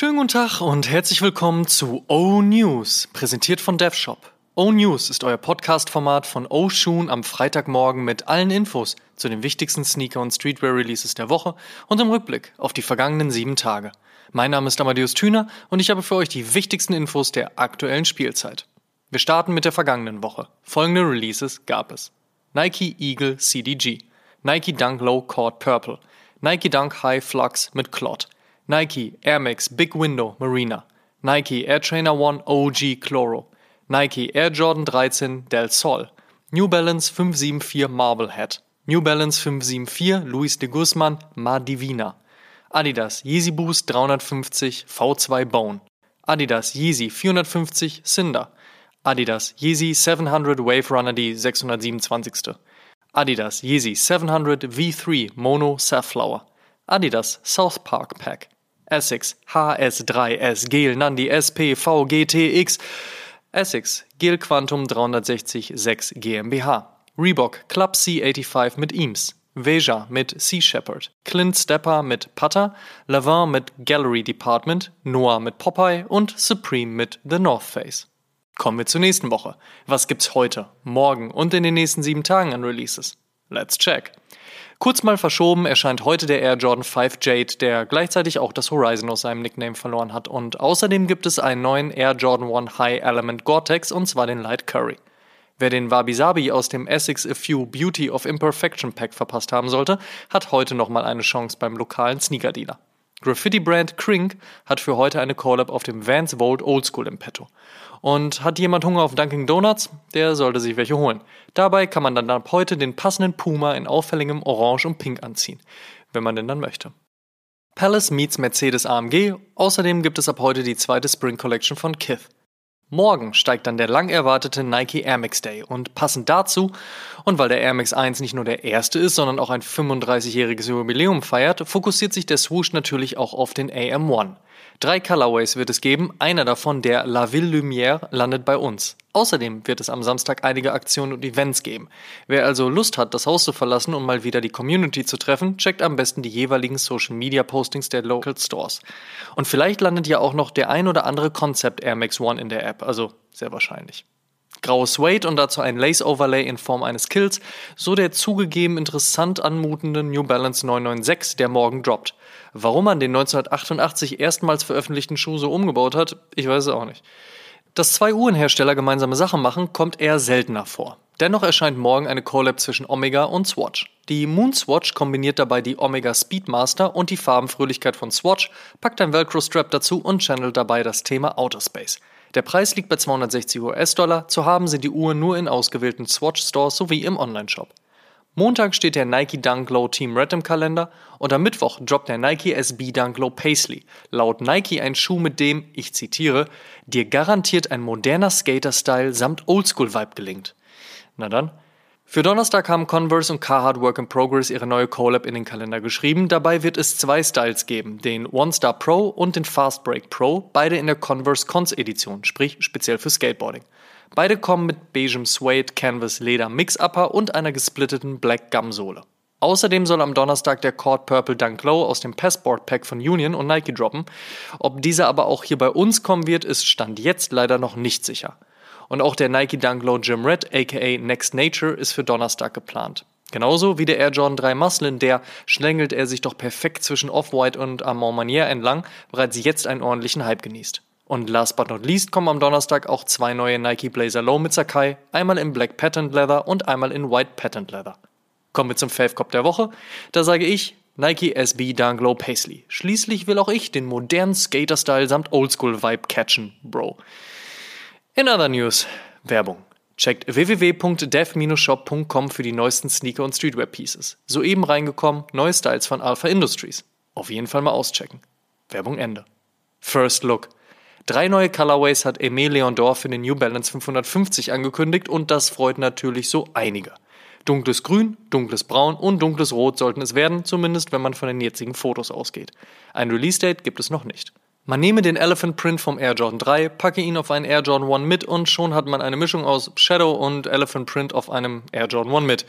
Schönen guten Tag und herzlich willkommen zu O News, präsentiert von DevShop. O News ist euer Podcast-Format von O Shoon am Freitagmorgen mit allen Infos zu den wichtigsten Sneaker- und Streetwear-Releases der Woche und im Rückblick auf die vergangenen sieben Tage. Mein Name ist Amadeus Thüner und ich habe für euch die wichtigsten Infos der aktuellen Spielzeit. Wir starten mit der vergangenen Woche. Folgende Releases gab es. Nike Eagle CDG, Nike Dunk Low Cord Purple, Nike Dunk High Flux mit Clot, Nike Air Max Big Window Marina, Nike Air Trainer One OG Chloro, Nike Air Jordan 13 Del Sol, New Balance 574 Marblehead, New Balance 574 Luis de Guzman Madivina, Adidas Yeezy Boost 350 V2 Bone, Adidas Yeezy 450 Cinder, Adidas Yeezy 700 Wave Runner D 627. Adidas Yeezy 700 V3 Mono Safflower. Adidas South Park Pack. Essex HS3S Gel Nandi SP VGTX. Essex Gel Quantum 360 6 GmbH. Reebok Club C85 mit Eames. Veja mit Sea Shepherd, Clint Stepper mit Putter, Lavin mit Gallery Department, Noah mit Popeye und Supreme mit The North Face. Kommen wir zur nächsten Woche. Was gibt's heute, morgen und in den nächsten sieben Tagen an Releases? Let's check. Kurz mal verschoben erscheint heute der Air Jordan 5 Jade, der gleichzeitig auch das Horizon aus seinem Nickname verloren hat. Und außerdem gibt es einen neuen Air Jordan 1 High Element Gore-Tex und zwar den Light Curry. Wer den Wabi Sabi aus dem Essex A Few Beauty of Imperfection Pack verpasst haben sollte, hat heute nochmal eine Chance beim lokalen Sneaker-Dealer. Graffiti-Brand Krink hat für heute eine Call-Up auf dem Vans Vault Oldschool im Petto. Und hat jemand Hunger auf Dunkin' Donuts? Der sollte sich welche holen. Dabei kann man dann ab heute den passenden Puma in auffälligem Orange und Pink anziehen, wenn man denn dann möchte. Palace meets Mercedes AMG. Außerdem gibt es ab heute die zweite Spring Collection von Kith. Morgen steigt dann der lang erwartete Nike Air Max Day und passend dazu und weil der Air Max 1 nicht nur der erste ist, sondern auch ein 35-jähriges Jubiläum feiert, fokussiert sich der Swoosh natürlich auch auf den AM1. Drei Colorways wird es geben, einer davon, der La Ville Lumière, landet bei uns. Außerdem wird es am Samstag einige Aktionen und Events geben. Wer also Lust hat, das Haus zu verlassen und mal wieder die Community zu treffen, checkt am besten die jeweiligen Social Media Postings der Local Stores. Und vielleicht landet ja auch noch der ein oder andere Concept Air Max One in der App, also sehr wahrscheinlich. Graues Suede und dazu ein Lace Overlay in Form eines Kills, so der zugegeben interessant anmutende New Balance 996, der morgen droppt. Warum man den 1988 erstmals veröffentlichten Schuh so umgebaut hat, ich weiß es auch nicht. Dass zwei Uhrenhersteller gemeinsame Sachen machen, kommt eher seltener vor. Dennoch erscheint morgen eine Collab zwischen Omega und Swatch. Die Moon Swatch kombiniert dabei die Omega Speedmaster und die Farbenfröhlichkeit von Swatch, packt ein Velcro-Strap dazu und channelt dabei das Thema Outer Space. Der Preis liegt bei 260 US-Dollar, zu haben sind die Uhren nur in ausgewählten Swatch-Stores sowie im Onlineshop. Montag steht der Nike Dunk Low Team Red im Kalender und am Mittwoch droppt der Nike SB Dunk Low Paisley. Laut Nike ein Schuh, mit dem, ich zitiere, dir garantiert ein moderner Skater-Style samt Oldschool-Vibe gelingt. Na dann. Für Donnerstag haben Converse und Carhartt Work in Progress ihre neue Collab in den Kalender geschrieben. Dabei wird es zwei Styles geben, den One Star Pro und den Fast Break Pro, beide in der Converse Cons Edition, sprich speziell für Skateboarding. Beide kommen mit beigem Suede Canvas Leder Mix Upper und einer gesplitteten Black Gum Sohle. Außerdem soll am Donnerstag der Cord Purple Dunk Low aus dem Passport Pack von Union und Nike droppen. Ob dieser aber auch hier bei uns kommen wird, ist Stand jetzt leider noch nicht sicher. Und auch der Nike Dunk Low Gym Red aka Next Nature ist für Donnerstag geplant. Genauso wie der Air Jordan 3 Muslin, der schlängelt er sich doch perfekt zwischen Off-White und Armand Manier entlang, bereits jetzt einen ordentlichen Hype genießt. Und last but not least kommen am Donnerstag auch zwei neue Nike Blazer Low mit Sakai, einmal in Black Patent Leather und einmal in White Patent Leather. Kommen wir zum Fave Cop der Woche. Da sage ich Nike SB Dunk Low Paisley. Schließlich will auch ich den modernen Skater-Style samt Oldschool-Vibe catchen, Bro. In other news, Werbung. Checkt www.dev-shop.com für die neuesten Sneaker und Streetwear-Pieces. Soeben reingekommen, neue Styles von Alpha Industries. Auf jeden Fall mal auschecken. Werbung Ende. First Look. Drei neue Colorways hat Aimé Leondor für den New Balance 550 angekündigt und das freut natürlich so einige. Dunkles Grün, dunkles Braun und dunkles Rot sollten es werden, zumindest wenn man von den jetzigen Fotos ausgeht. Ein Release-Date gibt es noch nicht. Man nehme den Elephant Print vom Air Jordan 3, packe ihn auf einen Air Jordan 1 mit und schon hat man eine Mischung aus Shadow und Elephant Print auf einem Air Jordan 1 mit.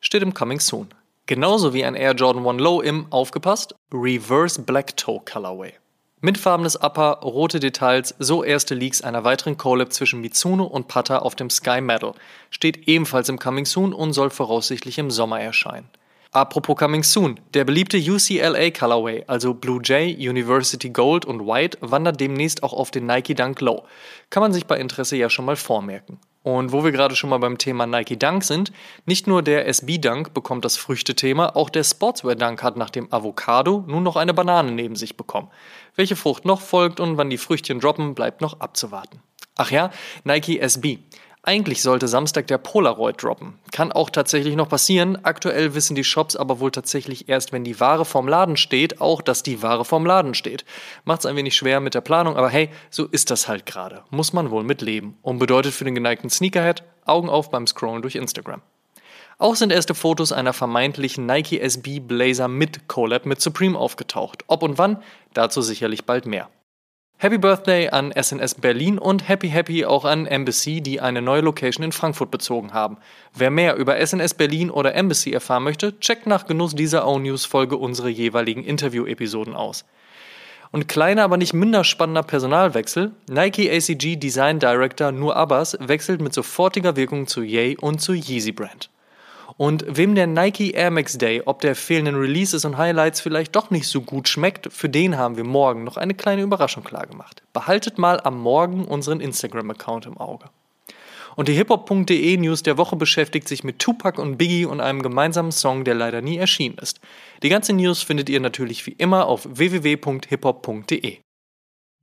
Steht im Coming Soon. Genauso wie ein Air Jordan 1 Low im, aufgepasst, Reverse Black Toe Colorway. Mintfarbenes Upper, rote Details, so erste Leaks einer weiteren Collab zwischen Mizuno und Pata auf dem Sky Medal. Steht ebenfalls im Coming Soon und soll voraussichtlich im Sommer erscheinen. Apropos Coming Soon, der beliebte UCLA Colorway, also Blue Jay, University Gold und White, wandert demnächst auch auf den Nike Dunk Low. Kann man sich bei Interesse ja schon mal vormerken. Und wo wir gerade schon mal beim Thema Nike Dunk sind, nicht nur der SB Dunk bekommt das Früchtethema, auch der Sportswear Dunk hat nach dem Avocado nun noch eine Banane neben sich bekommen. Welche Frucht noch folgt und wann die Früchtchen droppen, bleibt noch abzuwarten. Ach ja, Nike SB. Eigentlich sollte Samstag der Polaroid droppen. Kann auch tatsächlich noch passieren. Aktuell wissen die Shops aber wohl tatsächlich erst, wenn die Ware vorm Laden steht, auch, dass die Ware vorm Laden steht. Macht's ein wenig schwer mit der Planung, aber hey, so ist das halt gerade. Muss man wohl mit leben. Und bedeutet für den geneigten Sneakerhead Augen auf beim Scrollen durch Instagram. Auch sind erste Fotos einer vermeintlichen Nike SB Blazer mit Collab mit Supreme aufgetaucht. Ob und wann, dazu sicherlich bald mehr. Happy Birthday an SNS Berlin und Happy Happy auch an Embassy, die eine neue Location in Frankfurt bezogen haben. Wer mehr über SNS Berlin oder Embassy erfahren möchte, checkt nach Genuss dieser O-News-Folge unsere jeweiligen Interview-Episoden aus. Und kleiner, aber nicht minder spannender Personalwechsel. Nike ACG Design Director Nur Abbas wechselt mit sofortiger Wirkung zu Yay und zu Yeezy Brand. Und wem der Nike Air Max Day ob der fehlenden Releases und Highlights vielleicht doch nicht so gut schmeckt, für den haben wir morgen noch eine kleine Überraschung klargemacht. Behaltet mal am Morgen unseren Instagram-Account im Auge. Und die hiphop.de News der Woche beschäftigt sich mit Tupac und Biggie und einem gemeinsamen Song, der leider nie erschienen ist. Die ganze News findet ihr natürlich wie immer auf www.hiphop.de.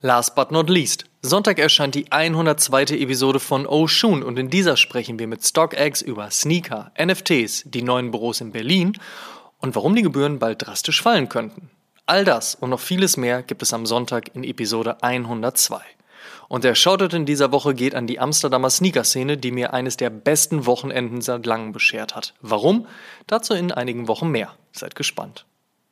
Last but not least. Sonntag erscheint die 102. Episode von Oshun und in dieser sprechen wir mit StockX über Sneaker, NFTs, die neuen Büros in Berlin und warum die Gebühren bald drastisch fallen könnten. All das und noch vieles mehr gibt es am Sonntag in Episode 102. Und der Shoutout in dieser Woche geht an die Amsterdamer Sneaker-Szene, die mir eines der besten Wochenenden seit langem beschert hat. Warum? Dazu in einigen Wochen mehr. Seid gespannt.